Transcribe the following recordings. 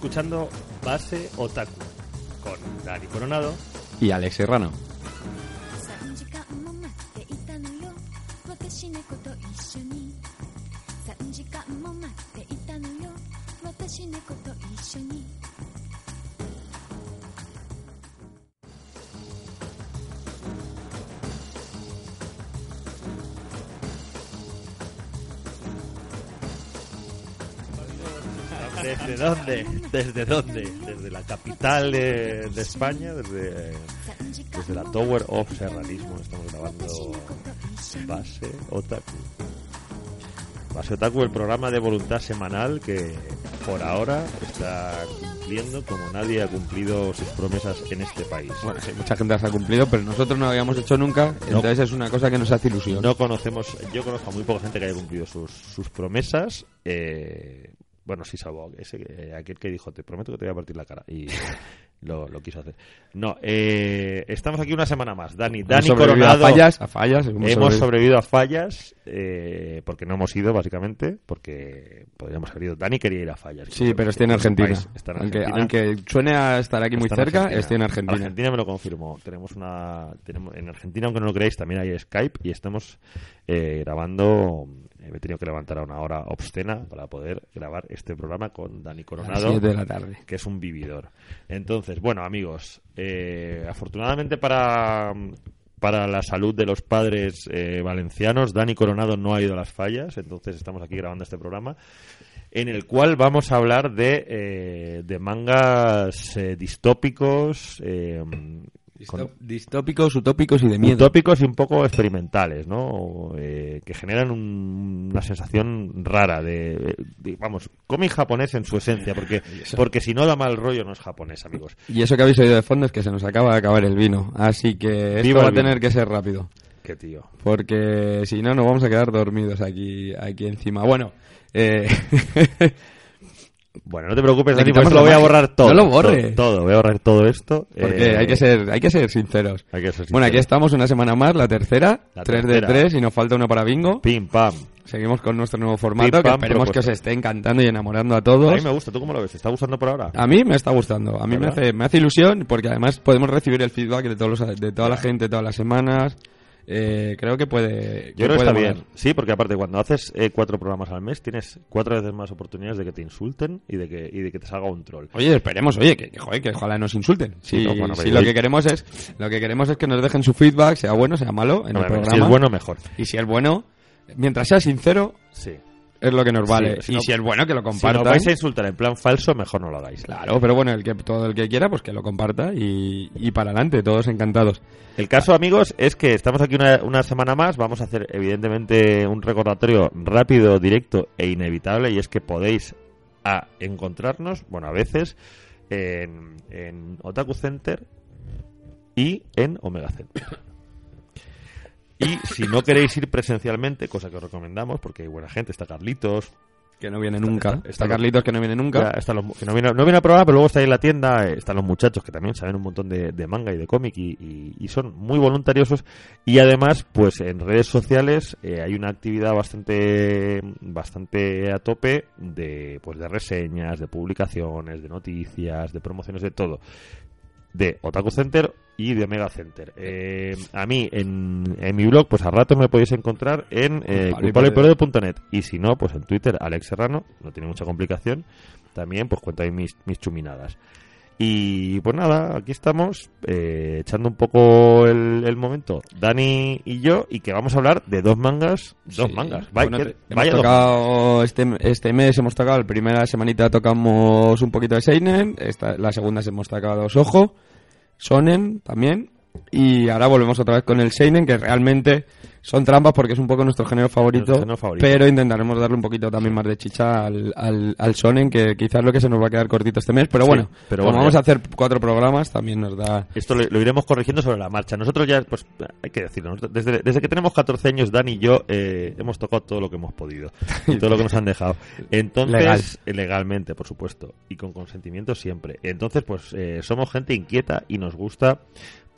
escuchando Base Otaku con Dani Coronado y Alex Serrano. Dónde? ¿Desde dónde? Desde la capital de, de España, desde, desde la Tower of Serranismo. Estamos grabando Base Otaku. Base Otaku, el programa de voluntad semanal que por ahora está cumpliendo como nadie ha cumplido sus promesas en este país. Bueno, sí, mucha gente las ha cumplido, pero nosotros no lo habíamos hecho nunca, entonces es una cosa que nos hace ilusión. No conocemos, yo conozco a muy poca gente que haya cumplido sus, sus promesas. Eh, bueno, sí, salvo ese, eh, aquel que dijo, te prometo que te voy a partir la cara. Y lo, lo quiso hacer. No, eh, estamos aquí una semana más. Dani, Dani Hemos Coronado. a fallas, a fallas. hemos Hemos sobrevivido. sobrevivido a fallas eh, porque no hemos ido, básicamente, porque podríamos haber ido. Dani quería ir a fallas. Sí, pero estoy en Argentina. está en Argentina. aunque suene a estar aquí muy cerca, Argentina. estoy en Argentina. Argentina me lo confirmó. Tenemos una, tenemos, en Argentina, aunque no lo creáis, también hay Skype y estamos eh, grabando. Eh, me he tenido que levantar a una hora obscena para poder grabar este programa con Dani Coronado, 7 de la tarde. que es un vividor. Entonces, bueno, amigos, eh, afortunadamente para, para la salud de los padres eh, valencianos, Dani Coronado no ha ido a las fallas, entonces estamos aquí grabando este programa en el cual vamos a hablar de, eh, de mangas eh, distópicos, eh, con- Distó- Distópicos, utópicos y de miedo. utópicos y un poco experimentales, ¿no? Eh, que generan un- una sensación rara de, de- vamos, cómic japonés en su esencia, porque, porque si no da mal rollo no es japonés, amigos. Y eso que habéis oído de fondo es que se nos acaba de acabar el vino. Así que esto Viva va a tener que ser rápido. Qué tío. Porque si no, nos vamos a quedar dormidos aquí, aquí encima. Bueno, eh, Bueno, no te preocupes, Dani, pues lo voy a borrar todo. No lo borre. Todo, todo, voy a borrar todo esto. porque eh, hay, que ser, hay que ser sinceros. hay que ser Bueno, aquí estamos una semana más, la tercera, La 3 tercera. de 3 y nos falta uno para bingo. Pim, pam. Seguimos con nuestro nuevo formato, Pim, que pam, esperemos que os esté encantando y enamorando a A todos. mí me gusta, ¿tú cómo lo ves? ¿Te está gustando por ahora? A mí me está gustando, a mí me hace, me hace ilusión porque además podemos recibir el feedback de, todos los- de toda la gente todas las semanas. Eh, creo que puede. Yo creo que está bien. Sí, porque aparte cuando haces eh, cuatro programas al mes tienes cuatro veces más oportunidades de que te insulten y de que, y de que te salga un troll. Oye, esperemos, oye, que, que, joder, que ojalá nos insulten. Sí, Si, no, bueno, si pero lo que queremos es lo que queremos es que nos dejen su feedback, sea bueno, sea malo, en el programa. si es bueno, mejor. Y si es bueno, mientras sea sincero, Sí. Es lo que nos vale. Sí, si y no- si es bueno, que lo Si nos compartan. vais a insultar en plan falso, mejor no lo hagáis. Claro, pero bueno, el que todo el que quiera, pues que lo comparta y, y para adelante, todos encantados. El caso, amigos, es que estamos aquí una, una semana más. Vamos a hacer, evidentemente, un recordatorio rápido, directo e inevitable. Y es que podéis a encontrarnos, bueno, a veces, en, en Otaku Center y en Omega Center. Y si no queréis ir presencialmente, cosa que os recomendamos, porque hay buena gente, está Carlitos, Que no viene nunca. está- Está, está- Carlitos que no viene nunca. Ya, están los- que no, viene, no viene a probar, pero luego está ahí en la tienda, eh, están los muchachos que también saben un montón de, de manga y de cómic y, y- y son muy voluntariosos. Y además, pues en redes sociales eh, hay una actividad bastante bastante a tope de, pues, de reseñas, de publicaciones, de noticias, de promociones, de todo. De Otaku Center y de Mega Center. Eh, a mí, en, en mi blog, pues a rato me podéis encontrar en eh, Culpable y si no, pues en Twitter, Alex Serrano, no tiene mucha complicación. También, pues cuento ahí mis, mis chuminadas. Y pues nada, aquí estamos, eh, echando un poco el, el momento, Dani y yo, y que vamos a hablar de dos mangas. Dos Sí. mangas. Vaya, Bueno, que- vaya hemos dos tocado este, este mes hemos tocado, la primera semanita tocamos un poquito de Seinen, esta, la segunda hemos tocado Soho, Sonen también, Y ahora volvemos otra vez con el Seinen, que realmente son trampas porque es un poco nuestro género favorito, Nuestro género favorito. pero intentaremos darle un poquito también más de chicha al, al, al Shonen, que quizás lo que se nos va a quedar cortito este mes, pero Sí, bueno, pero como bueno, vamos ya. a hacer cuatro programas, también nos da... Esto lo, lo iremos corrigiendo sobre la marcha. Nosotros ya, pues, hay que decirlo, desde, desde que tenemos 14 años, Dani y yo eh, hemos tocado todo lo que hemos podido y todo lo que nos han dejado. Entonces, Legal. legalmente, por supuesto, y con consentimiento siempre. Entonces, pues, eh, somos gente inquieta y nos gusta,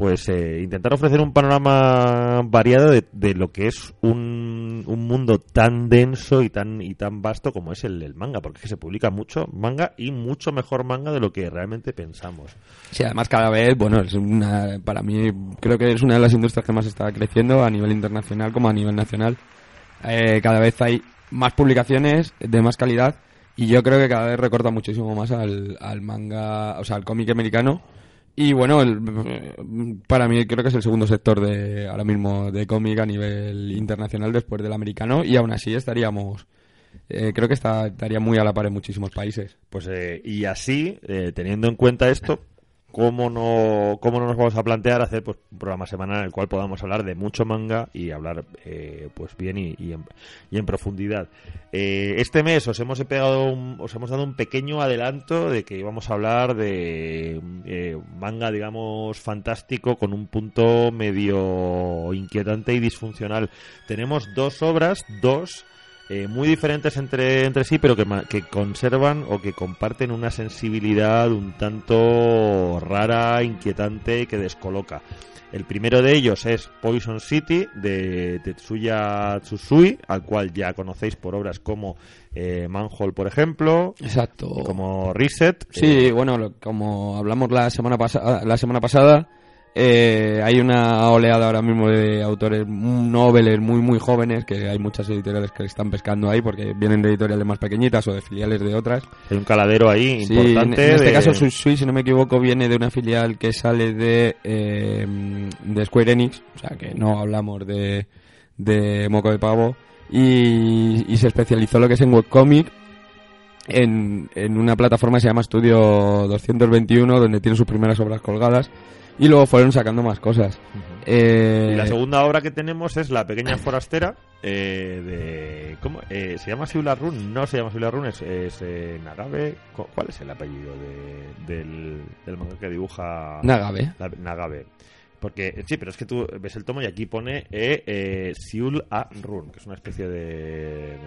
pues, eh, intentar ofrecer un panorama variado de, de lo que es un, un mundo tan denso y tan y tan vasto como es el, del manga, porque es que se publica mucho manga y mucho mejor manga de lo que realmente pensamos. Sí, además cada vez, bueno, es una, para mí creo que es una de las industrias que más está creciendo a nivel internacional como a nivel nacional. Eh, cada vez hay más publicaciones de más calidad y yo creo que cada vez recorta muchísimo más al, al manga, o sea, al cómic americano. Y bueno, el- para mí creo que es el segundo sector de ahora mismo de cómic a nivel internacional después del americano y aún así estaríamos, eh, creo que está, estaría muy a la par en muchísimos países. Pues eh, y así, eh, teniendo en cuenta esto, ¿cómo no, ¿cómo no nos vamos a plantear hacer pues, un programa semanal en el cual podamos hablar de mucho manga y hablar eh, pues bien y, y en, y en profundidad? Eh, este mes os hemos pegado un- os hemos dado un pequeño adelanto de que íbamos a hablar de manga, digamos, fantástico con un punto medio inquietante y disfuncional. Tenemos dos obras, dos eh, muy diferentes entre, entre sí, pero que, que conservan o que comparten una sensibilidad un tanto rara, inquietante, que descoloca. El primero de ellos es Poison City de Tetsuya Tsusui, al cual ya conocéis por obras como eh, Manhole, por ejemplo, Exacto. como Reset. Sí, eh, bueno, lo- como hablamos la semana pasada, la semana pasada, eh, hay una oleada ahora mismo de autores noveles muy muy jóvenes que hay muchas editoriales que están pescando ahí porque vienen de editoriales más pequeñitas o de filiales de otras. hay un caladero ahí Sí, importante. en este de- caso Susui, si no me equivoco, viene de una filial que sale de eh, de Square Enix, o sea que no hablamos de de moco de pavo y, y se especializó lo que es en webcomic en, en una plataforma que se llama Studio 221 donde tiene sus primeras obras colgadas y luego fueron sacando más cosas. Eh, Y la segunda obra que tenemos es La Pequeña Forastera eh, de... ¿Cómo? Eh, ¿Se llama Siula Run? No se llama Siula Run, es, es Nagabe. ¿Cuál es el apellido de- del, del manga que dibuja Nagabe. la- Nagabe? Porque, sí, pero es que tú ves el tomo y aquí pone eh, eh, Siul A Run, que es una especie de, de-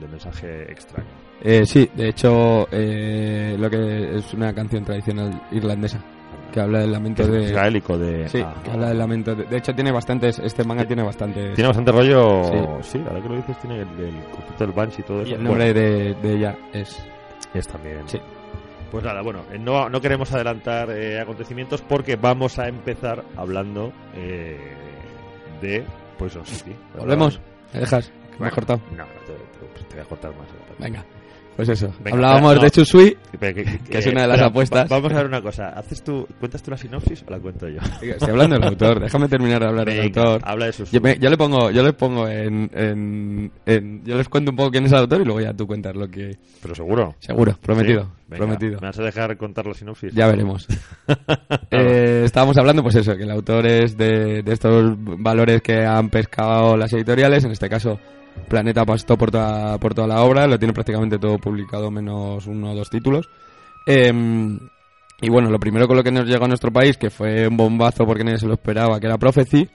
de mensaje extraño. Eh, sí, de hecho eh, lo que es una canción tradicional irlandesa que habla del lamento de gaélico de... Sí, ah, que habla del lamento. De, de hecho, tiene bastantes. Este manga tiene bastantes. Tiene bastante rollo... Sí. Sí, ahora que lo dices, tiene el, el concepto del Banshee y todo eso. y el Bueno, nombre de, de ella es. Es también. Sí. Pues nada, bueno, eh, no, no queremos adelantar eh, acontecimientos porque vamos a empezar hablando eh, de Poison City. ¿verdad? Volvemos. ¿Me dejas? Me has cortado. No, no te, te- te voy a cortar más. Venga. Pues eso. Venga, Hablábamos no. de Chusui. Que, que- Que es una de las apuestas. va- vamos a ver una cosa. ¿Haces tú, ¿Cuentas tú la sinopsis o la cuento yo? Estoy hablando del autor. Déjame terminar de hablar del Venga, autor. habla de sus... Yo, le pongo, yo les pongo en, en, en- Yo les cuento un poco quién es el autor y luego ya tú cuentas lo que. Pero seguro. Seguro, prometido. Sí. Venga, prometido. ¿Me vas a dejar contar la sinopsis? Ya veremos. Eh, estábamos hablando, pues eso, que el autor es de, de estos valores que han pescado las editoriales, en este caso Planeta apostó por toda, por toda la obra, lo tiene prácticamente todo publicado menos uno o dos títulos. Em, y bueno, lo primero con lo que nos llegó a nuestro país, que fue un bombazo porque nadie se lo esperaba, que era Prophecy,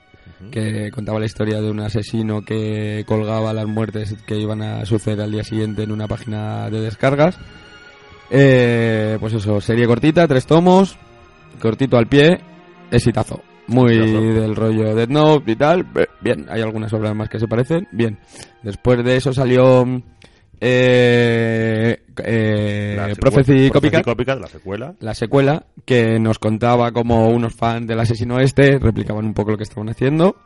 que contaba la historia de un asesino que colgaba las muertes que iban a suceder al día siguiente en una página de descargas. Eh, pues eso, serie cortita, tres tomos, cortito al pie, exitazo. Muy del rollo Dead Note y tal. Bien, hay algunas obras más que se parecen. Bien. Después de eso salió eh, eh, La Prophecy Copycat Copycat, la secuela. la secuela, que nos contaba como unos fans del asesino este replicaban un poco lo que estaban haciendo.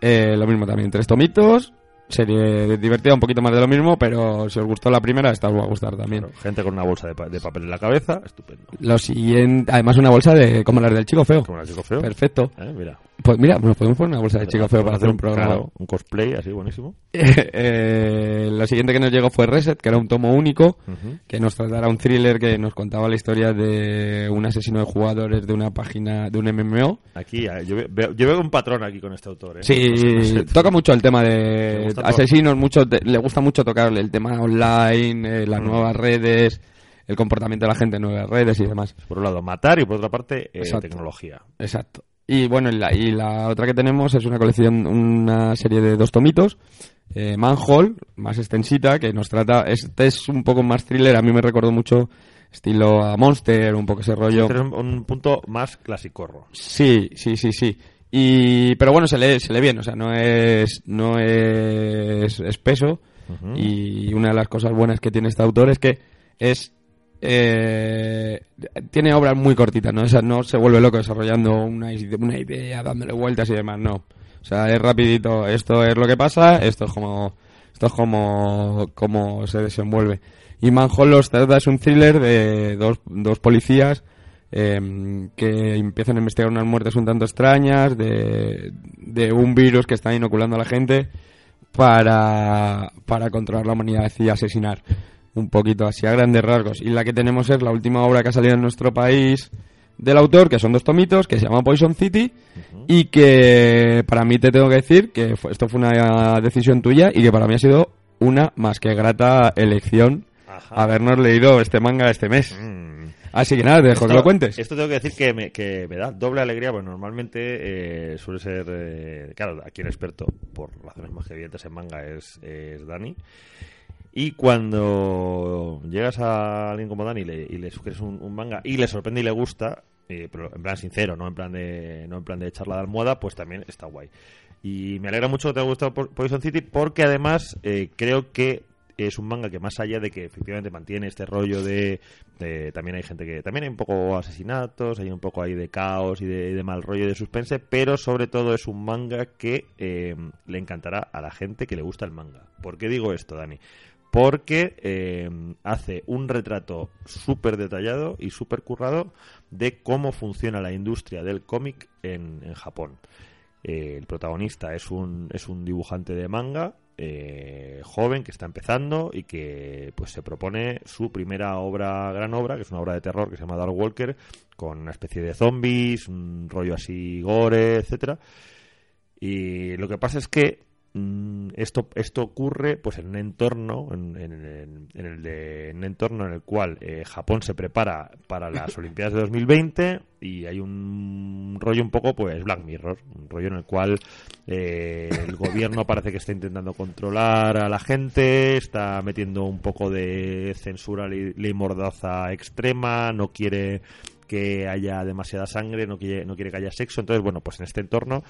Eh, lo mismo también, tres tomitos. Serie divertida, un poquito más de lo mismo, pero si os gustó la primera, esta os va a gustar también. Claro, gente con una bolsa de, pa- de papel en la cabeza, estupendo. Lo siguiente, además una bolsa de como las del chico feo. Como chico feo. Perfecto. Eh, mira. Pues mira, nos podemos poner una bolsa de chico feo para hacer un programa. Claro, un cosplay así buenísimo. Eh, la siguiente que nos llegó fue Reset, que era un tomo único, que nos tratara un thriller que nos contaba la historia de un asesino de jugadores de una página, de un MMO. Aquí, eh, yo veo, yo veo un patrón aquí con este autor. ¿eh? Sí, No sé, no sé. toca mucho el tema de todo. asesinos, mucho, te- le gusta mucho tocar el tema online, eh, las nuevas redes, el comportamiento de la gente en nuevas redes y demás. Por un lado, matar y por otra parte, eh, Exacto. tecnología. Exacto. Y bueno, y la, y la otra que tenemos es una colección, una serie de dos tomitos, eh, Manhole, más extensita, que nos trata, este es un poco más thriller, a mí me recordó mucho estilo a Monster, un poco ese rollo. Este es un, un punto más clasicorro. Sí, sí, sí, sí. Y, pero bueno, se lee, se lee bien, o sea, no es, no es espeso. Y una de las cosas buenas que tiene este autor es que es eh, tiene obras muy cortitas, ¿no? O sea, no se vuelve loco desarrollando una, ide- una idea, dándole vueltas y demás, no. O sea, es rapidito, esto es lo que pasa, esto es como esto es como, como se desenvuelve. Y Manhole los trata es un thriller de dos, dos policías eh, que empiezan a investigar unas muertes un tanto extrañas de, de un virus que está inoculando a la gente para, para controlar la humanidad y asesinar. Un poquito así a grandes rasgos. Y la que tenemos es la última obra que ha salido en nuestro país del autor, que son dos tomitos, que se llama Poison City, y que para mí te tengo que decir que fue- esto fue una decisión tuya y que para mí ha sido una más que grata elección Ajá. habernos leído este manga este mes. Mm. Así que nada, te dejo que Esto- lo cuentes. Esto tengo que decir que me, que me da doble alegría, pues normalmente eh, suele ser, eh, claro, aquí el experto, por razones más que evidentes en manga, es, es Dani. Y cuando llegas a alguien como Dani y le, y le sugieres un, manga y le sorprende y le gusta, eh, pero en plan sincero, no en plan de no en plan de charla de almohada, pues también está guay. Y me alegra mucho que te haya gustado Po- Poison City porque además eh, creo que es un manga que más allá de que efectivamente mantiene este rollo de, también hay gente que también hay un poco asesinatos hay un poco ahí de caos y de, de mal rollo y de suspense pero sobre todo es un manga que eh, le encantará a la gente que le gusta el manga ¿por qué digo esto Dani? Porque eh, hace un retrato súper detallado y súper currado de cómo funciona la industria del cómic en, Japón. Eh, el protagonista es un, es un dibujante de manga eh, joven que está empezando y que pues se propone su primera obra, gran obra, que es una obra de terror que se llama Dark Walker, con una especie de zombies, un rollo así gore, etcétera. Y lo que pasa es que esto, esto ocurre pues en un entorno en, en- en- en el de, en un entorno en el cual eh, Japón se prepara para las Olimpiadas de 2020 y hay un rollo un poco pues Black Mirror un rollo en el cual eh, el gobierno parece que está intentando controlar a la gente está metiendo un poco de censura ley, ley mordaza extrema no quiere que haya demasiada sangre no quiere, no quiere que haya sexo. Entonces bueno pues en este entorno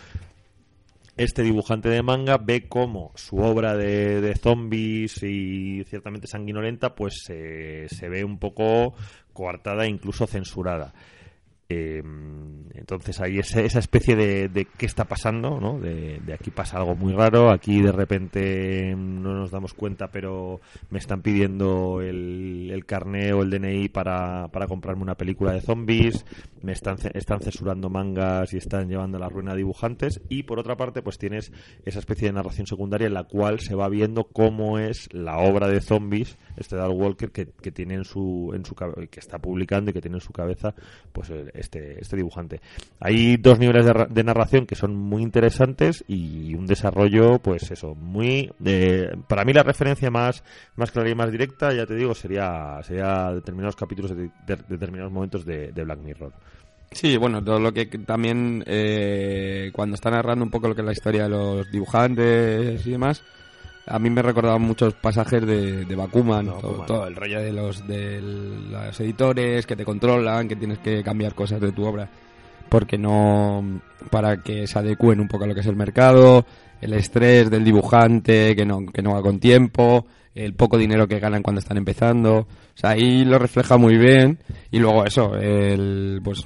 este dibujante de manga ve cómo su obra de, zombies y ciertamente sanguinolenta pues se- se ve un poco coartada e incluso censurada. Eh, entonces hay ese- esa especie de, de qué está pasando, ¿no? De, aquí pasa algo muy raro, aquí de repente no nos damos cuenta, pero me están pidiendo el, el carné o el DNI para, comprarme una película de zombies, me están, están censurando mangas y están llevando a la ruina a dibujantes, y por otra parte pues tienes esa especie de narración secundaria en la cual se va viendo cómo es la obra de zombies, este Dark Walker que, que tiene en su, en su que está publicando y que tiene en su cabeza pues este, este dibujante. Hay dos niveles de, de narración que son muy interesantes y un desarrollo, pues eso, muy... eh, para mí la referencia más, más clara y más directa, ya te digo, sería, sería determinados capítulos de, de- determinados momentos de, de Black Mirror. Sí, bueno, todo lo que también eh, cuando está narrando un poco lo que es la historia de los dibujantes y demás, a mí me recordaba muchos pasajes de, de Bakuman, No, todo, Bakuman. todo el rollo de los de los editores que te controlan, que tienes que cambiar cosas de tu obra porque no para que se adecúen un poco a lo que es el mercado, el estrés del dibujante que no que no va con tiempo, el poco dinero que ganan cuando están empezando, o sea, ahí lo refleja muy bien y luego eso, el pues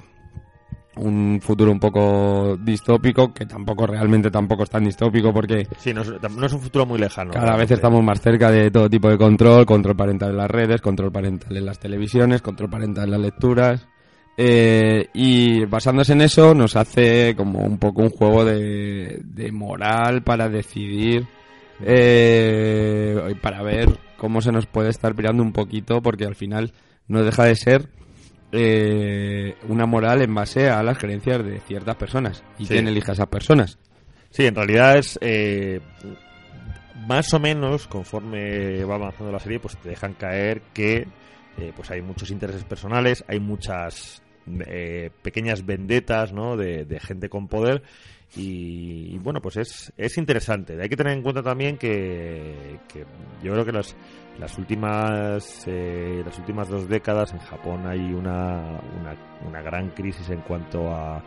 un futuro un poco distópico que tampoco realmente tampoco es tan distópico porque Sí, no es, no es un futuro muy lejano. cada vez estamos más cerca de todo tipo de control, control parental en las redes, control parental en las televisiones, control parental en las lecturas Eh, y basándose en eso nos hace como un poco un juego de, de moral para decidir, eh, para ver cómo se nos puede estar pirando un poquito, porque al final no deja de ser eh, una moral en base a las creencias de ciertas personas y Sí. quién elige a esas personas. Sí, en realidad es eh, más o menos conforme va avanzando la serie, pues te dejan caer que eh, pues hay muchos intereses personales, hay muchas eh, pequeñas vendetas, ¿no? De, de gente con poder y, y, bueno, pues es, es interesante. Hay que tener en cuenta también que, que yo creo que las las últimas eh, las últimas dos décadas en Japón hay una, una, una gran crisis en cuanto a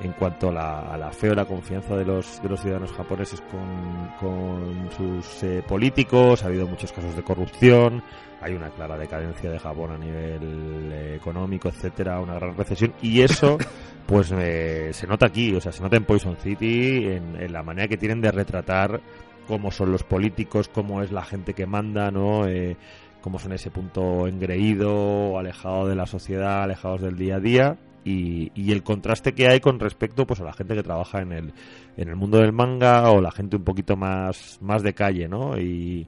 en cuanto a la, a la fe o la confianza de los, de los ciudadanos japoneses con, con sus eh, políticos, ha habido muchos casos de corrupción, hay una clara decadencia de Japón a nivel eh, económico, etcétera, una gran recesión, y eso pues eh, se nota aquí, o sea, se nota en Poison City, en, en la manera que tienen de retratar cómo son los políticos, cómo es la gente que manda, ¿no? Eh, cómo son ese punto engreído, alejado de la sociedad, alejados del día a día y, y el contraste que hay con respecto pues a la gente que trabaja en el, en el mundo del manga o la gente un poquito más, más de calle, ¿no? Y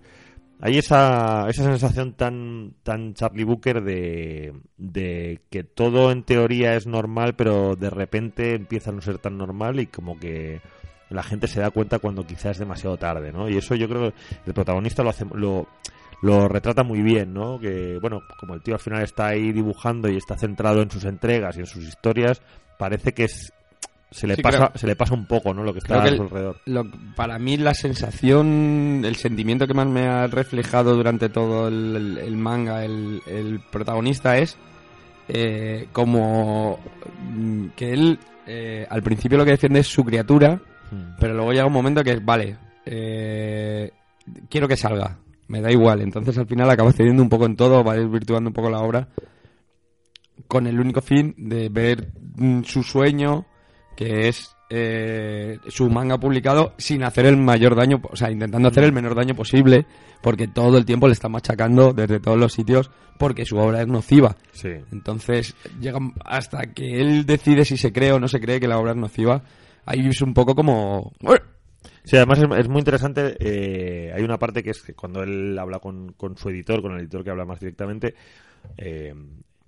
hay esa, esa sensación tan, tan Charlie Booker de, de que todo en teoría es normal, pero de repente empieza a no ser tan normal y como que la gente se da cuenta cuando quizás es demasiado tarde, ¿no? Y eso yo creo que el protagonista lo hace, lo, lo retrata muy bien, ¿no? Que, bueno, como el tío al final está ahí dibujando y está centrado en sus entregas y en sus historias, parece que es, se le Sí, pasa creo- se le pasa un poco, ¿no? Lo que está que a su alrededor. Lo- para mí la sensación, el sentimiento que más me ha reflejado durante todo el, el- el manga, el, el protagonista es eh, como mm, que él eh, al principio lo que defiende es su criatura, Hmm. pero luego llega un momento que es, vale, eh, quiero que salga, me da igual. Entonces al final acaba cediendo un poco en todo, va desvirtuando un poco la obra con el único fin de ver mm, su sueño, que es eh, su manga publicado sin hacer el mayor daño, o sea, intentando hacer el menor daño posible, porque todo el tiempo le está machacando desde todos los sitios porque su obra es nociva. Sí. Entonces, llega hasta que él decide si se cree o no se cree que la obra es nociva, ahí es un poco como... Sí, además es, muy interesante. eh, hay una parte que es que cuando él habla con, con su editor, con el editor que habla más directamente, eh,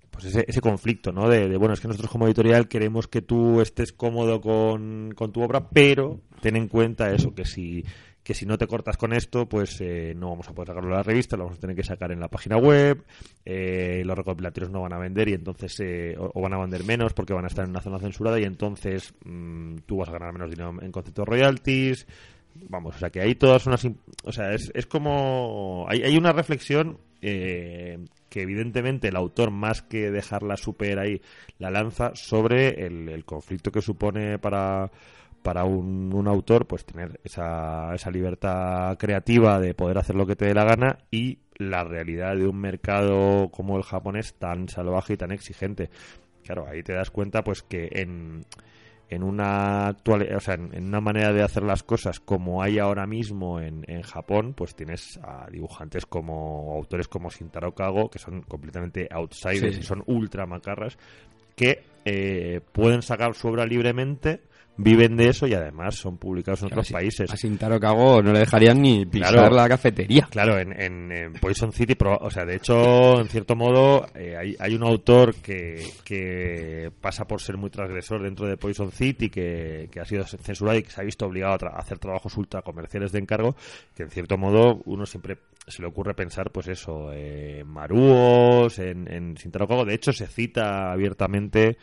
pues ese, ese conflicto, ¿no? De, de, bueno, es que nosotros como editorial queremos que tú estés cómodo con, con tu obra, pero ten en cuenta eso, que si que si no te cortas con esto, pues eh, no vamos a poder sacarlo en la revista, lo vamos a tener que sacar en la página web, eh, los recopilatorios no van a vender y entonces eh, o, van a vender menos porque van a estar en una zona censurada y entonces mm, tú vas a ganar menos dinero en concepto de royalties. Vamos, o sea que hay todas unas... O sea, es, es como... Hay, hay una reflexión eh, que evidentemente el autor, más que dejarla super ahí, la lanza sobre el, el conflicto que supone para para un, un autor pues tener esa, esa libertad creativa de poder hacer lo que te dé la gana y la realidad de un mercado como el japonés tan salvaje y tan exigente. Claro, ahí te das cuenta pues que en, en una actual, o sea, en, en una manera de hacer las cosas como hay ahora mismo en, en Japón, pues tienes a dibujantes como autores como Shintaro Kago que son completamente outsiders Sí. y son ultra macarras que eh, pueden sacar su obra libremente, viven de eso y además son publicados en Claro, otros países. A Sintaro Kago no le dejarían ni pisar Claro. la cafetería. Claro, en, en, en Poison City, pero, o sea, de hecho, en cierto modo, eh, hay, hay un autor que, que pasa por ser muy transgresor dentro de Poison City, que, que ha sido censurado y que se ha visto obligado a, tra- a hacer trabajos ultra comerciales de encargo, que en cierto modo uno siempre se le ocurre pensar, pues eso, eh, Marúos, en, en. De hecho, se cita abiertamente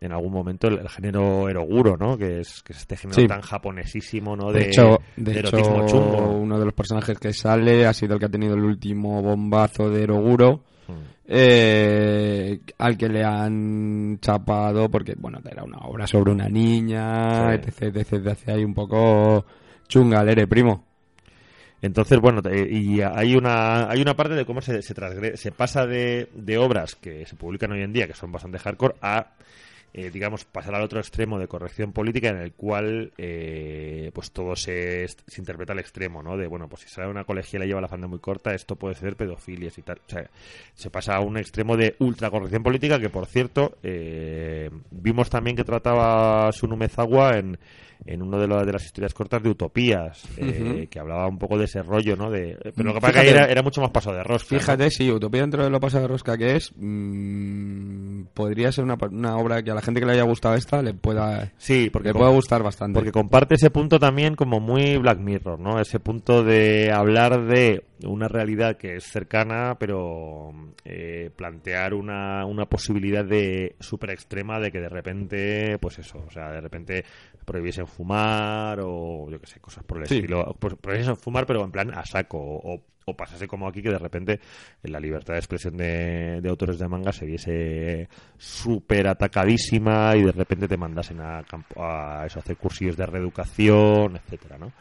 en algún momento el, el género eroguro, ¿no? Que es, que es este género Sí. tan japonesísimo, ¿no? De, hecho, de de erotismo hecho chungo. uno de los personajes que sale ha sido el que ha tenido el último bombazo de Eroguro, Hmm. eh, al que le han chapado porque, bueno, era una obra sobre una niña, Sí. etc, etc, etc, ahí un poco chungalere, primo. Entonces, bueno, eh, y hay una, hay una parte de cómo se, se, se pasa de, de obras que se publican hoy en día, que son bastante hardcore, a eh, digamos, pasar al otro extremo de corrección política en el cual eh, pues todo se, se interpreta al extremo, ¿no? De, bueno, pues si sale una colegiala y lleva la falda muy corta, esto puede ser pedofilias y tal. O sea, se pasa a un extremo de ultracorrección política que, por cierto, eh, vimos también que trataba Sunu Mezawa en, en una de, las- de las historias cortas de Utopías, eh, que hablaba un poco de ese rollo, ¿no? De, pero lo que pasa es que era, era mucho más pasado de rosca. ¿no? Fíjate, sí, Utopía dentro de lo pasado de rosca que es, mm, podría ser una, una obra que a la gente que le haya gustado esta le pueda, Sí, porque le pueda gustar bastante. Porque comparte ese punto también como muy Black Mirror, ¿no? Ese punto de hablar de una realidad que es cercana, pero eh, plantear una, una posibilidad de súper extrema de que de repente, pues eso, o sea, de repente prohibiesen fumar o yo qué sé, cosas por el Sí. estilo. Pues prohibiesen fumar, pero en plan a saco. O, o pasase como aquí que de repente la libertad de expresión de, de autores de manga se viese súper atacadísima y de repente te mandasen a, campo, a eso, a hacer cursillos de reeducación, etcétera, ¿no?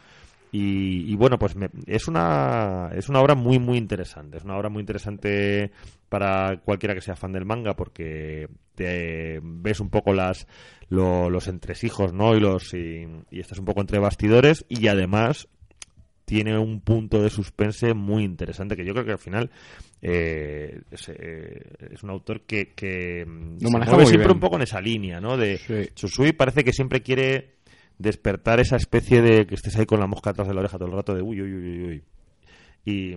Y, y bueno, pues me- es una es una obra muy muy interesante. Es una obra muy interesante para cualquiera que sea fan del manga porque te ves un poco las lo- los entresijos, ¿no? Y los y, y estás un poco entre bastidores y además tiene un punto de suspense muy interesante que yo creo que al final eh, es, eh, es un autor que, que se mueve siempre bien. un poco en esa línea, ¿no? De Sí. Susui parece que siempre quiere despertar esa especie de que estés ahí con la mosca atrás de la oreja todo el rato de uy, uy, uy, uy. Y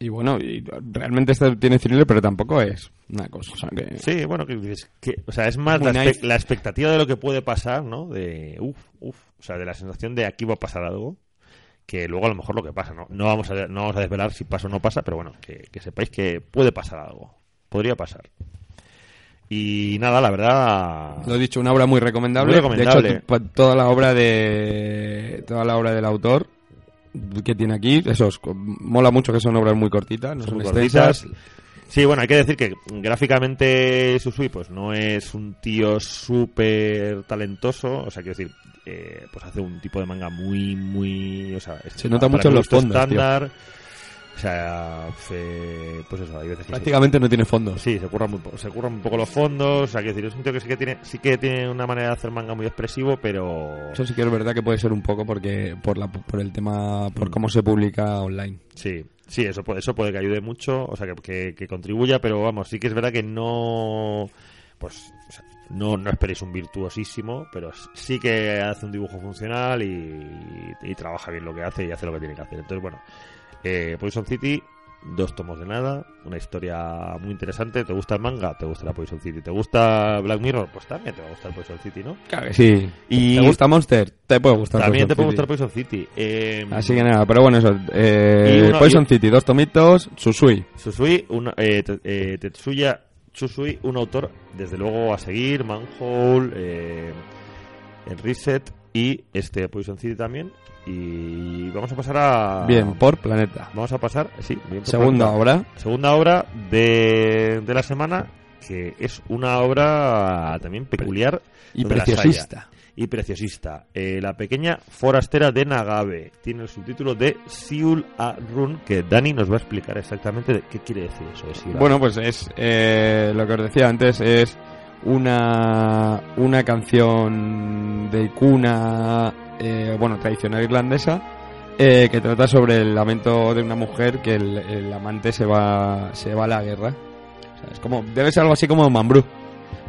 Y bueno, y realmente este tiene thriller, pero tampoco es una cosa. O sea, que... sí, bueno, que, dices que- o sea, es más la, nice. espe- la expectativa de lo que puede pasar, ¿no? De uff, uff, o sea, de la sensación de aquí va a pasar algo que luego a lo mejor lo que pasa, ¿no? No vamos a, no vamos a desvelar si pasa o no pasa, pero bueno, que, que sepáis que puede pasar algo. Podría pasar. Y nada, la verdad... Lo he dicho, una obra muy recomendable. Muy recomendable. De hecho, toda la obra de toda la obra del autor que tiene aquí, eso es- mola mucho que son obras muy cortitas, no Son cortitas. Sí, bueno, hay que decir que gráficamente Susui pues no es un tío súper talentoso, o sea, quiero decir, eh, pues hace un tipo de manga muy, muy, o sea, Se nota mucho en los tío. O sea, pues eso, hay veces que Prácticamente no tiene fondos. Sí, se curran muy, se curran un poco los fondos, o sea, quiero decir, es un tío que sí que tiene, sí que tiene una manera de hacer manga muy expresivo, pero Eso sí que es verdad que puede ser un poco porque por la por el tema por Mm. cómo se publica online. Sí, sí, eso puede, eso puede que ayude mucho, o sea, que, que, que contribuya, pero vamos, sí que es verdad que no, pues, o sea, no, no esperéis un virtuosísimo, pero sí que hace un dibujo funcional y, y trabaja bien lo que hace y hace lo que tiene que hacer. Entonces, bueno, eh, Poison City, dos tomos de nada, una historia muy interesante. ¿Te gusta el manga? Te gustará Poison City. ¿Te gusta Black Mirror? Pues también te va a gustar Poison City, ¿no? Claro que sí. Y ¿Te gusta Monster? Te puede gustar. también te Poison puede City. gustar Poison City. Eh, Así que nada, pero bueno, eso. Eh, uno- Poison y- City, dos tomitos, Susui. Susui, una, eh, te- eh, Tetsuya Susui, un autor, desde luego, a seguir, Manhole, eh, el Reset y este Poison City también. Y vamos a pasar a... Bien, por Planeta. Vamos a pasar, sí, bien por Segunda Planeta. obra. Segunda obra de, de la semana, que es una obra también peculiar Y preciosista. y preciosista. Eh, la pequeña forastera de Nagabe tiene el subtítulo de Siul a Run, que Dani nos va a explicar exactamente de qué quiere decir eso de Siul Bueno, pues es eh, lo que os decía antes, es una, una canción de cuna, eh, bueno, tradicional irlandesa, eh, que trata sobre el lamento de una mujer que el, el amante se va, se va a la guerra. O sea, es como, debe ser algo así como Mambrú.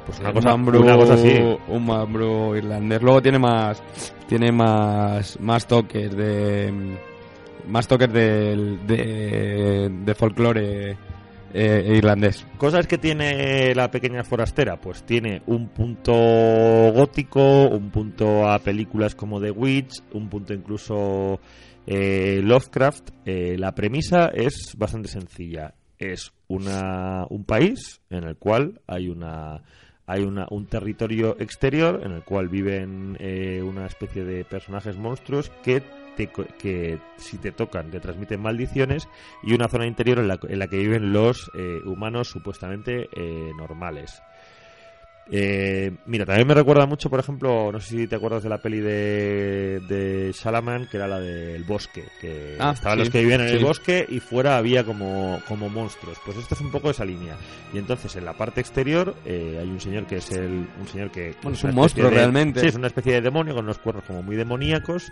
Pues una Un cosa, Mambrú- una cosa así. Un Mambrú irlandés. Luego tiene más, tiene más, más toques de, más toques del- de, de folclore eh, irlandés. Cosas que tiene la pequeña forastera, pues tiene un punto gótico, un punto a películas como The Witch, un punto incluso eh, Lovecraft. Eh, la premisa es bastante sencilla. Es una, un país en el cual hay una hay una, un territorio exterior en el cual viven eh, una especie de personajes monstruos que, te que si te tocan te transmiten maldiciones y una zona interior en la, en la que viven los eh, humanos supuestamente eh, normales. Eh, mira, también me recuerda mucho, por ejemplo, no sé si te acuerdas de la peli de, de Salaman, que era la del bosque, que Ah, estaban sí, los que vivían en el bosque y fuera había como, como monstruos. Pues esto es un poco esa línea. Y entonces en la parte exterior eh, hay un señor que es el, un señor que... Bueno, es un monstruo de- realmente. Sí, es una especie de demonio con unos cuernos como muy demoníacos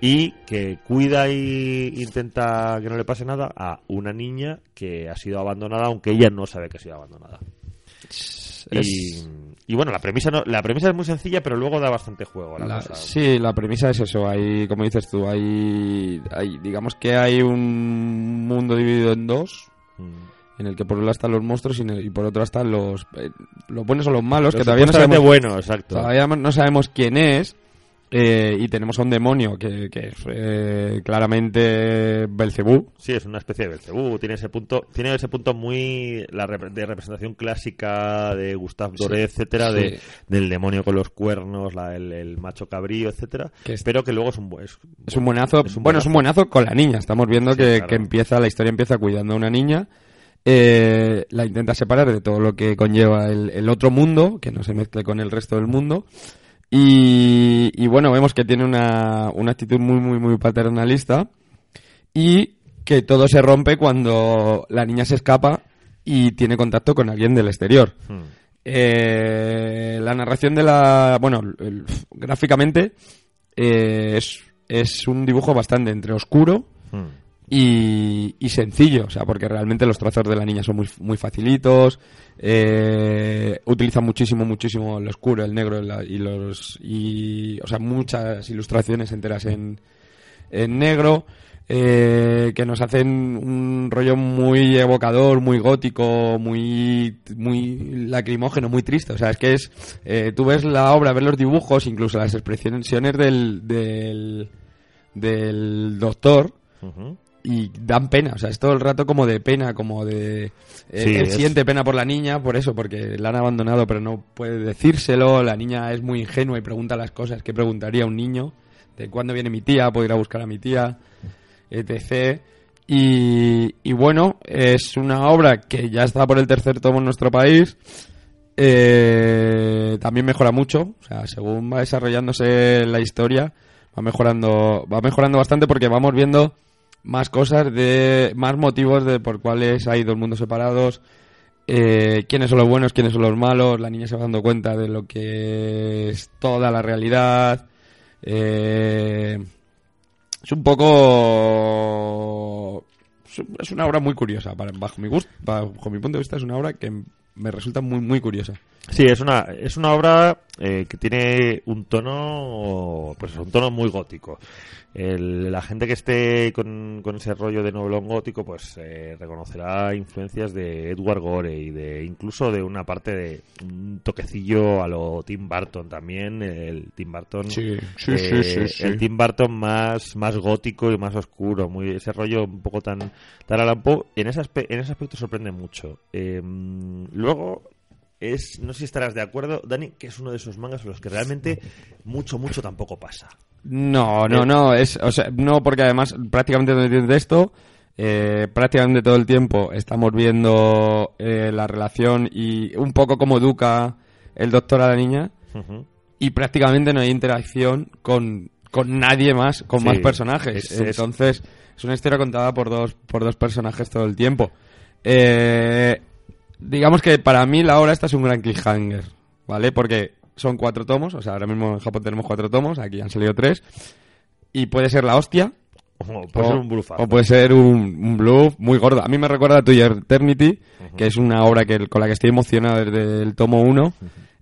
y que cuida y intenta que no le pase nada a una niña que ha sido abandonada, aunque ella no sabe que ha sido abandonada. Y, Es- y bueno, la premisa no, la premisa es muy sencilla, pero luego da bastante juego. La La- cosa. sí, la premisa es eso. Hay, como dices tú, hay, hay, digamos que hay un mundo dividido en dos, Mm. en el que por un lado están los monstruos y, en el- y por otro lado están los, eh, los buenos o los malos, que todavía no sabemos, bueno, exacto. todavía no sabemos quién es. Eh, y tenemos a un demonio que, que es eh, claramente Belcebú. Sí, es una especie de Belcebú, tiene ese punto, tiene ese punto muy la rep- de representación clásica de Gustave Doré, etcétera, sí. de del demonio con los cuernos, la- el, el macho cabrío, etcétera, Que es- pero que luego es un es, Es un buenazo. Es un bueno, es un buenazo con la niña. Estamos viendo Sí, que, claro. que empieza, la historia empieza cuidando a una niña. eh, la intenta separar de todo lo que conlleva el, el otro mundo, que no se mezcle con el resto del mundo. Y, y bueno, vemos que tiene una, una actitud muy, muy, muy paternalista. Y que todo se rompe cuando la niña se escapa y tiene contacto con alguien del exterior. Hmm. Eh, la narración de la. Bueno, el- gráficamente eh, es, es un dibujo bastante entre oscuro Hmm. Y, sencillo. O sea, porque realmente los trazos de la niña son muy, muy facilitos. Eh, utiliza muchísimo, muchísimo el oscuro, el negro la- y los. Y, o sea, muchas ilustraciones enteras en, en negro. eh, que nos hacen un rollo muy evocador, muy gótico, muy, muy lacrimógeno, muy triste. O sea, es que es. eh, tú ves la obra, ves los dibujos, incluso las expresiones del, del, del doctor, Ujú. Y dan pena, o sea, es todo el rato como de pena, como de... eh, Sí, él es- siente pena por la niña, por eso, porque la han abandonado, pero no puede decírselo, la niña es muy ingenua y pregunta las cosas que preguntaría un niño, de cuándo viene mi tía, puedo ir a buscar a mi tía, etc. Y, y bueno, es una obra que ya está por el tercer tomo en nuestro país, eh, también mejora mucho, o sea, según va desarrollándose la historia, va mejorando, va mejorando bastante porque vamos viendo más cosas de, más motivos de por cuáles hay dos mundos separados, eh, quiénes son los buenos, quiénes son los malos, la niña se va dando cuenta de lo que es toda la realidad, eh, es un poco es un- es una obra muy curiosa para, bajo mi gusto bajo mi punto de vista es una obra que me resulta muy muy curiosa Sí, es una, es una obra eh, que tiene un tono, pues un tono muy gótico. El- la gente que esté con, con ese rollo de novelón gótico, pues eh, reconocerá influencias de Edward Gore y de incluso de una parte de un toquecillo a lo Tim Burton también. El Tim Burton, Sí, sí, eh, sí, el Tim Burton más, más gótico y más oscuro, muy ese rollo un poco tan, tan Alan Poe, en ese, en ese aspecto sorprende mucho. Eh, luego es, no sé si estarás de acuerdo, Dani, que es uno de esos mangas en los que realmente mucho, mucho tampoco pasa. No, no, Eh, no, es, o sea, no, porque además prácticamente de esto, eh, prácticamente todo el tiempo estamos viendo eh, la relación y un poco cómo educa el doctor a la niña y prácticamente no hay interacción con, con nadie más, con Sí, más personajes. es- es- Entonces, es una historia contada por dos, por dos personajes todo el tiempo. Eh, digamos que para mí la obra esta es un gran cliffhanger, ¿vale? Porque son cuatro tomos, o sea, ahora mismo en Japón tenemos cuatro tomos, aquí han salido tres, y puede ser la hostia, O puede o, ser un blufazo. o puede ser un, un bluff muy gordo. A mí me recuerda a To Your Eternity, que es una obra que, con la que estoy emocionado desde el tomo 1.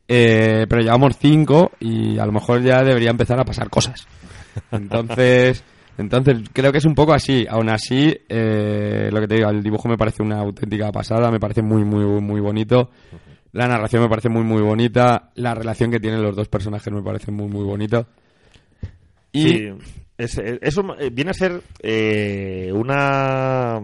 eh, pero llevamos cinco y a lo mejor ya debería empezar a pasar cosas. Entonces, entonces creo que es un poco así. Aún así, eh, lo que te digo, el dibujo me parece una auténtica pasada, me parece muy, muy, muy bonito. La narración me parece muy, muy bonita. La relación que tienen los dos personajes me parece muy, muy bonita. Y Sí, es- es- eso eh, viene a ser eh, una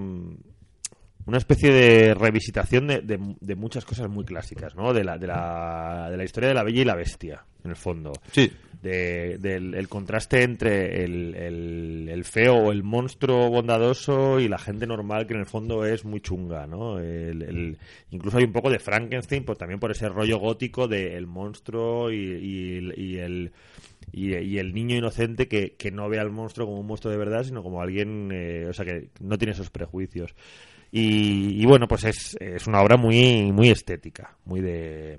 una especie de revisitación de, de- de muchas cosas muy clásicas, ¿no? De la, de, la, de la historia de la bella y la bestia, en el fondo. Sí. De- del el contraste entre el, el- el feo o el monstruo bondadoso y la gente normal que en el fondo es muy chunga, ¿no? El- incluso hay un poco de Frankenstein, pues también por ese rollo gótico del monstruo y, y- y el y, y el niño inocente que, que no ve al monstruo como un monstruo de verdad, sino como alguien, eh, o sea, que no tiene esos prejuicios. Y, y bueno, pues es, es una obra muy, muy estética, muy de,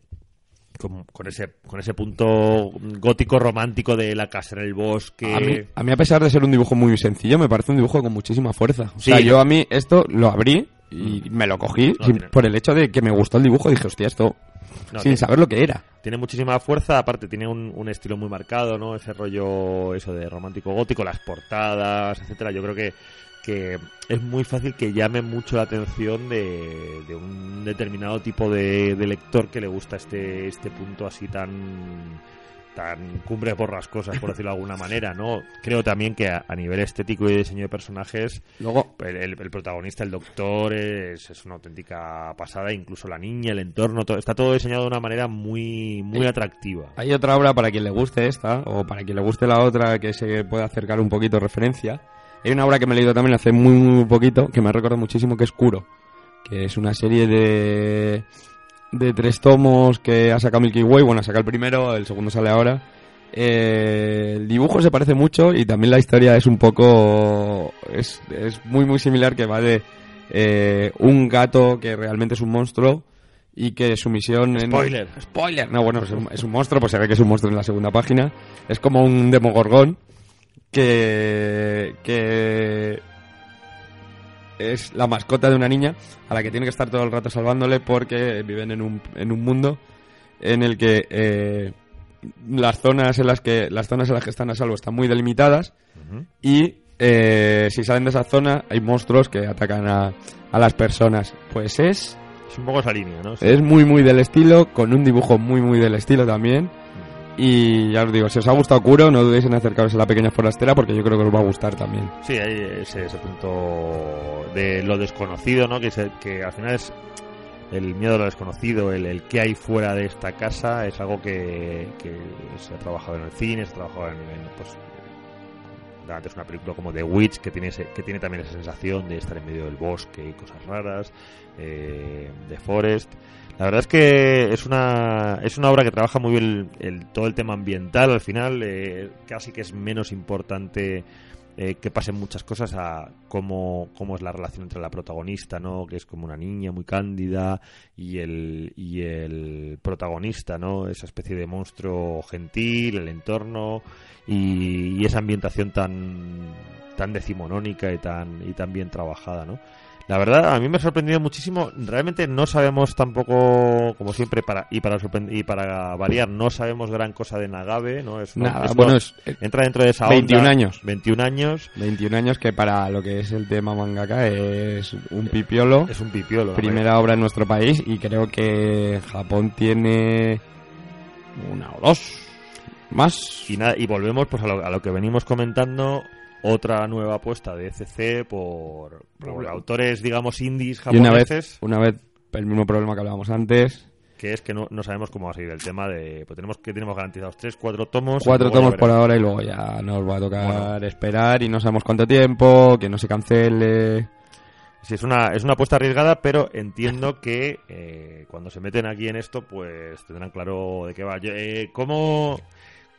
con, con ese con ese punto gótico romántico de la casa en el bosque. A mí, a mí, a pesar de ser un dibujo muy sencillo, me parece un dibujo con muchísima fuerza. O sea, yo- yo a mí esto lo abrí y me lo cogí No, sin- tiene- por el hecho de que me gustó el dibujo. Dije, hostia, esto, No, sin tiene- saber lo que era. Tiene muchísima fuerza, aparte tiene un, un estilo muy marcado, ¿no? Ese rollo, eso de romántico gótico, las portadas, etcétera. Yo creo que, que es muy fácil que llame mucho la atención de, de un determinado tipo de, de lector que le gusta este, este punto así tan tan cumbre por las cosas, por decirlo de alguna manera, ¿no? Creo también que a, a nivel estético y diseño de personajes Luego, el, el- el protagonista, el doctor, es, es una auténtica pasada, incluso la niña, el entorno, todo, está todo diseñado de una manera muy, muy atractiva. hay otra obra para quien le guste esta, o para quien le guste la otra, que se pueda acercar un poquito referencia. Hay una obra que me he leído también hace muy, muy poquito, que me ha recordado muchísimo, que es Curo. Que es una serie de, de tres tomos que ha sacado Milky Way. Bueno, ha sacado el primero, el segundo sale ahora. Eh, el dibujo se parece mucho y también la historia es un poco... Es, es muy, muy similar, que va de eh, un gato que realmente es un monstruo y que su misión... en- Spoiler. Spoiler. No, bueno, es un, es un monstruo, pues se ve que es un monstruo en la segunda página. Es como un demogorgón que, que es la mascota de una niña a la que tiene que estar todo el rato salvándole porque viven en un, en un mundo en el que eh, las zonas en las que las zonas en las que están a salvo están muy delimitadas y eh, si salen de esa zona hay monstruos que atacan a, a las personas. Pues es Es un poco esa línea, ¿no? es muy muy del estilo, con un dibujo muy muy del estilo también. Y ya os digo, si os ha gustado Kuro, no dudéis en acercaros a la pequeña forastera porque yo creo que os va a gustar también. Sí, hay ese, ese punto de lo desconocido, ¿no? Que, se- que al final es el miedo a lo desconocido, el, el que hay fuera de esta casa, es algo que, que se ha trabajado en el cine, se ha trabajado en, en, pues, antes una película como The Witch, que tiene, ese- que tiene también esa sensación de estar en medio del bosque y cosas raras, eh, The Forest. La verdad es que es una, es una obra que trabaja muy bien el, todo el tema ambiental. Al final, eh, casi que es menos importante eh, que pasen muchas cosas a cómo, cómo es la relación entre la protagonista, ¿no? Que es como una niña muy cándida y el, y el protagonista, ¿no? Esa especie de monstruo gentil, el entorno y, y esa ambientación tan, tan decimonónica y tan, y tan bien trabajada, ¿no? La verdad, a mí me ha sorprendido muchísimo. Realmente no sabemos tampoco, como siempre, para y para y para variar, no sabemos gran cosa de Nagabe, ¿no? Es una- Nada, es bueno, es eh, entra dentro de esa 21 onda. años. 21 años. 21 años que para lo que es el tema mangaka es un pipiolo. Es un pipiolo. Primera obra en nuestro país y creo que Japón tiene una o dos más. Y, nada, y volvemos pues a lo, a lo que venimos comentando. Otra nueva apuesta de ECC por, por autores, digamos, indies Y una vez, japoneses. una vez el mismo problema que hablábamos antes. que es que no, no sabemos cómo va a seguir el tema de pues tenemos que tenemos garantizados tres cuatro tomos Cuatro tomos por ahora y luego ya nos va a tocar Bueno. esperar y no sabemos cuánto tiempo, que no se cancele. Sí, es una es una apuesta arriesgada pero entiendo que eh, cuando se meten aquí en esto pues tendrán claro de qué va Yo, eh, cómo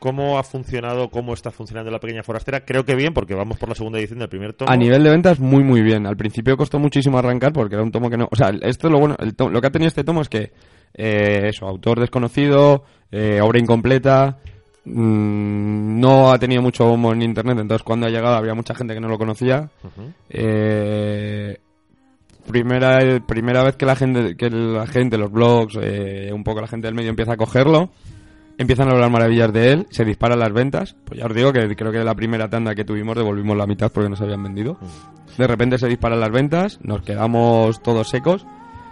cómo ha funcionado cómo está funcionando la pequeña forastera creo que bien porque vamos por la segunda edición del primer tomo A nivel de ventas, muy, muy bien. Al principio costó muchísimo arrancar porque era un tomo que no. O sea, esto lo bueno. el to- lo que ha tenido este tomo es que. Eh, eso, autor desconocido, eh, obra incompleta. mm, no ha tenido mucho bombo en internet, entonces cuando ha llegado había mucha gente que no lo conocía. Eh, primera primera vez que la gente, que la gente, los blogs, eh, un poco la gente del medio empieza a cogerlo, empiezan a hablar maravillas de él, se disparan las ventas. Pues ya os digo que creo que de la primera tanda que tuvimos devolvimos la mitad porque no se habían vendido. De repente se disparan las ventas, nos quedamos todos secos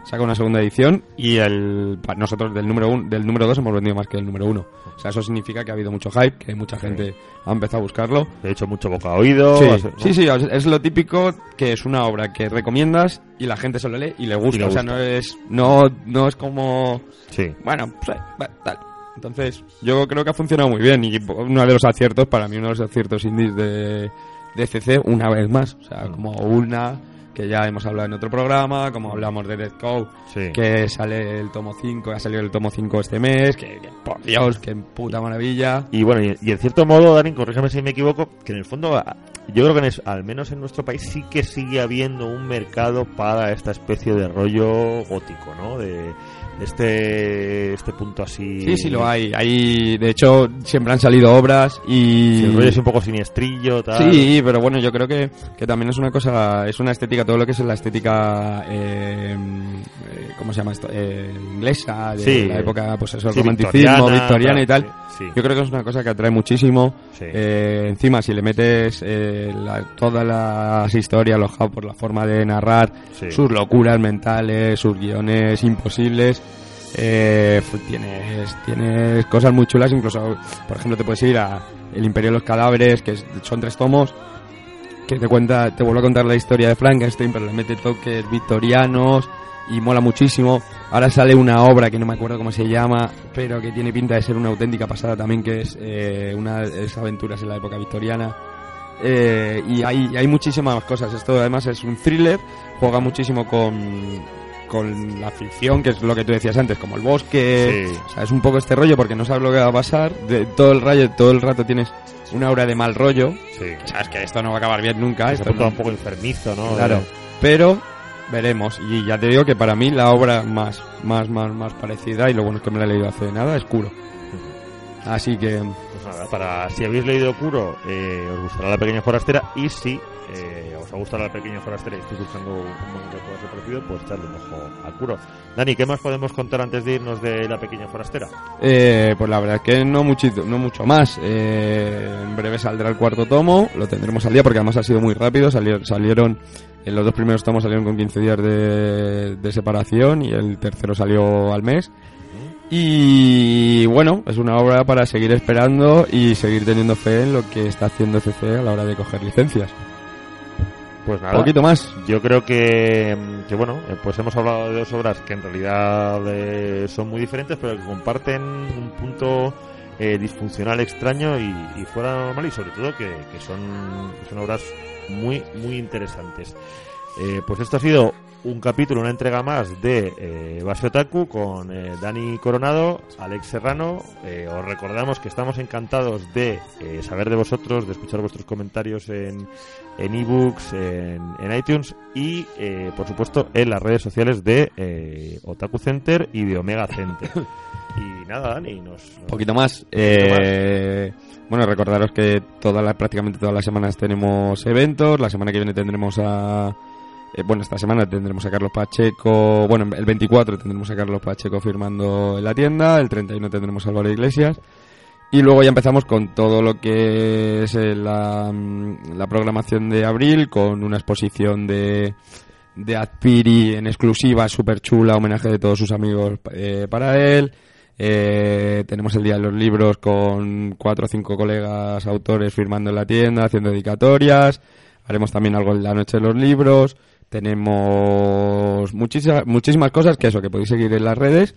saca una segunda edición y el, nosotros del número un, del número 2 hemos vendido más que el número 1. O sea, eso significa que ha habido mucho hype, que mucha gente ha empezado a buscarlo. De hecho, mucho boca a oído. Sí, sí, sí, es lo típico que es una obra que recomiendas y la gente se lo lee y le gusta. Y le O sea, no es, no, no es como, Sí. bueno, pues, eh, tal. Entonces, yo creo que ha funcionado muy bien y uno de los aciertos, para mí uno de los aciertos indies de, de CC, una vez más. O sea, Mm. como una que ya hemos hablado en otro programa, como hablamos de Dead Code, Sí. que sale el tomo 5, ha salido el tomo 5 este mes, que, que, por Dios, que puta maravilla. Y bueno, y, y en cierto modo, Dani, corrígeme si me equivoco, que en el fondo, yo creo que en es- al menos en nuestro país sí que sigue habiendo un mercado para esta especie de rollo gótico, ¿no? De este, este punto así. Sí, sí lo hay. hay. De hecho, siempre han salido obras y... Sí, el rollo es un poco siniestrillo, tal. Sí, pero bueno, yo creo que, que también es una cosa, es una estética, todo lo que es la estética, eh, eh, ¿cómo se llama esto? Eh, inglesa, de Sí. la época, pues eso, el Sí, romanticismo, victoriana, y tal. Yo creo que es una cosa que atrae muchísimo. Eh, encima, si le metes eh, la- todas las historias, los por la forma de narrar, sus locuras mentales, sus guiones imposibles. Eh, tienes, tienes cosas muy chulas, incluso, por ejemplo, te puedes ir a El Imperio de los Cadáveres, que es- son tres tomos, que te cuenta, te vuelvo a contar la historia de Frankenstein, pero le mete toques victorianos y mola muchísimo. Ahora sale una obra que no me acuerdo cómo se llama, pero que tiene pinta de ser una auténtica pasada también, que es eh, una de esas aventuras en la época victoriana. Eh, y hay, hay muchísimas cosas. Esto además es un thriller, juega muchísimo con, con la ficción, que es lo que tú decías antes, como el bosque. Sí. O sea, es un poco este rollo porque no sabes lo que va a pasar. De, todo el rayo, todo el rato tienes una aura de mal rollo. Sí. que Sabes que esto no va a acabar bien nunca. Esto no- un poco enfermizo, ¿no? Claro. Pero veremos. Y ya te digo que para mí la obra más, más, más, más parecida, y lo bueno es que me la he leído hace nada, es Kuro. Así que Pues nada, para si habéis leído Kuro, eh, os gustará La Pequeña Forastera y si eh, os ha gustado La Pequeña Forastera y estáis buscando un que pueda ser parecido, pues echarle un ojo a Kuro. Dani, ¿qué más podemos contar antes de irnos de La Pequeña Forastera? Eh, pues la verdad es que no, muchito, no mucho más. Eh, en breve saldrá el cuarto tomo, lo tendremos al día porque además ha sido muy rápido. Salieron, salieron en los dos primeros tomos salieron con 15 días de, de separación y el tercero salió al mes. Y bueno, es una obra para seguir esperando y seguir teniendo fe en lo que está haciendo CC a la hora de coger licencias. Pues nada, Un poquito más. yo creo que, que bueno, eh, pues hemos hablado de dos obras que en realidad eh, son muy diferentes, pero que comparten un punto eh, disfuncional extraño y, y fuera normal y sobre todo que, que son, que son obras muy, muy interesantes. Eh, pues esto ha sido un capítulo, una entrega más de eh, Base Otaku con eh, Dani Coronado, Alex Serrano. Eh, os recordamos que estamos encantados de saber de vosotros, de escuchar vuestros comentarios en en ebooks, en, en iTunes y, eh, por supuesto, en las redes sociales de Otaku Center y de Omega Center. y nada, Dani, nos... Un poquito más. Eh, bueno, recordaros que todas las, prácticamente todas las semanas tenemos eventos. La semana que viene tendremos a. eh, bueno, esta semana tendremos a Carlos Pacheco. Bueno, el 24 tendremos a Carlos Pacheco firmando en la tienda. El 31 tendremos a Álvaro Iglesias. Y luego ya empezamos con todo lo que es eh, la, mm, la programación de abril, con una exposición de, de Adpiri en exclusiva, súper chula, homenaje de todos sus amigos eh, para él. Eh, tenemos el Día de los Libros con cuatro o cinco colegas autores firmando en la tienda, haciendo dedicatorias. Haremos también algo en la Noche de los Libros. Tenemos muchísimas, muchísimas cosas que eso, que podéis seguir en las redes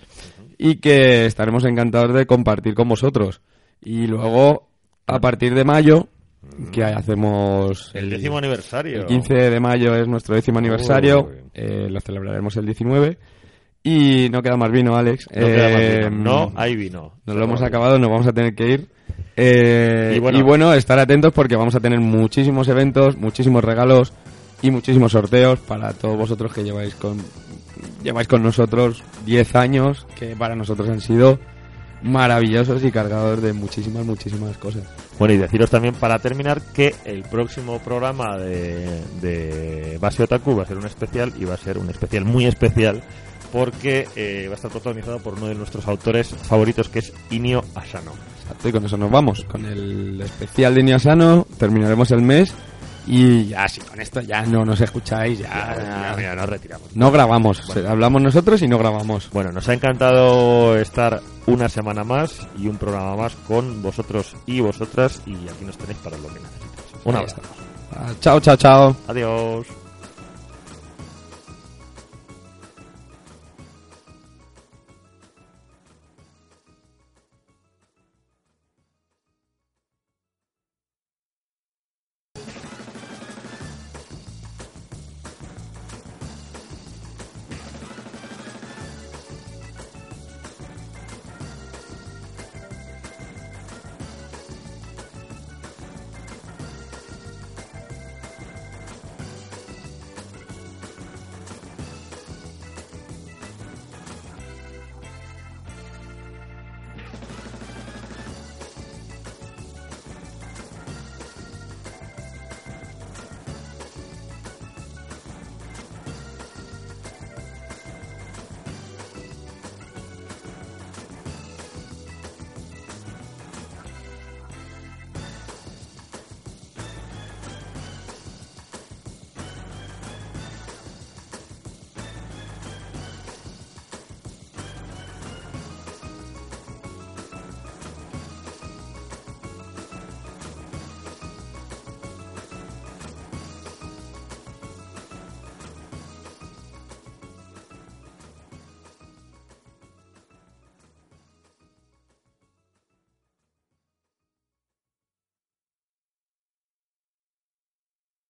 y que estaremos encantados de compartir con vosotros. Y luego, a partir de mayo, que hacemos El décimo aniversario. el 15 de mayo es nuestro décimo aniversario, eh, lo celebraremos el 19. Y no queda más vino, Alex. No, queda más Eh, vino. no hay vino. Nos lo hemos acabado, nos vamos a tener que ir. Eh, Y y, bueno- bueno, estar atentos porque vamos a tener muchísimos eventos, muchísimos regalos y muchísimos sorteos para todos vosotros que lleváis con lleváis con nosotros 10 años que para nosotros han sido maravillosos y cargados de muchísimas, muchísimas cosas. Bueno, y deciros también para terminar que el próximo programa de, de Base Otaku va a ser un especial y va a ser un especial muy especial porque eh, va a estar protagonizado por uno de nuestros autores favoritos que es Inio Asano. Exacto, y con eso nos vamos. Con el especial de Niasano terminaremos el mes Y ya, si con esto ya no nos escucháis, ya, Ya, ya- mira, nos retiramos. no grabamos. Hablamos nosotros y no grabamos. Bueno, nos ha encantado estar una semana más y un programa más con vosotros y vosotras y aquí nos tenéis para lo que necesitéis. Un abrazo. Chao, chao, chao. Adiós.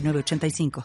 906985.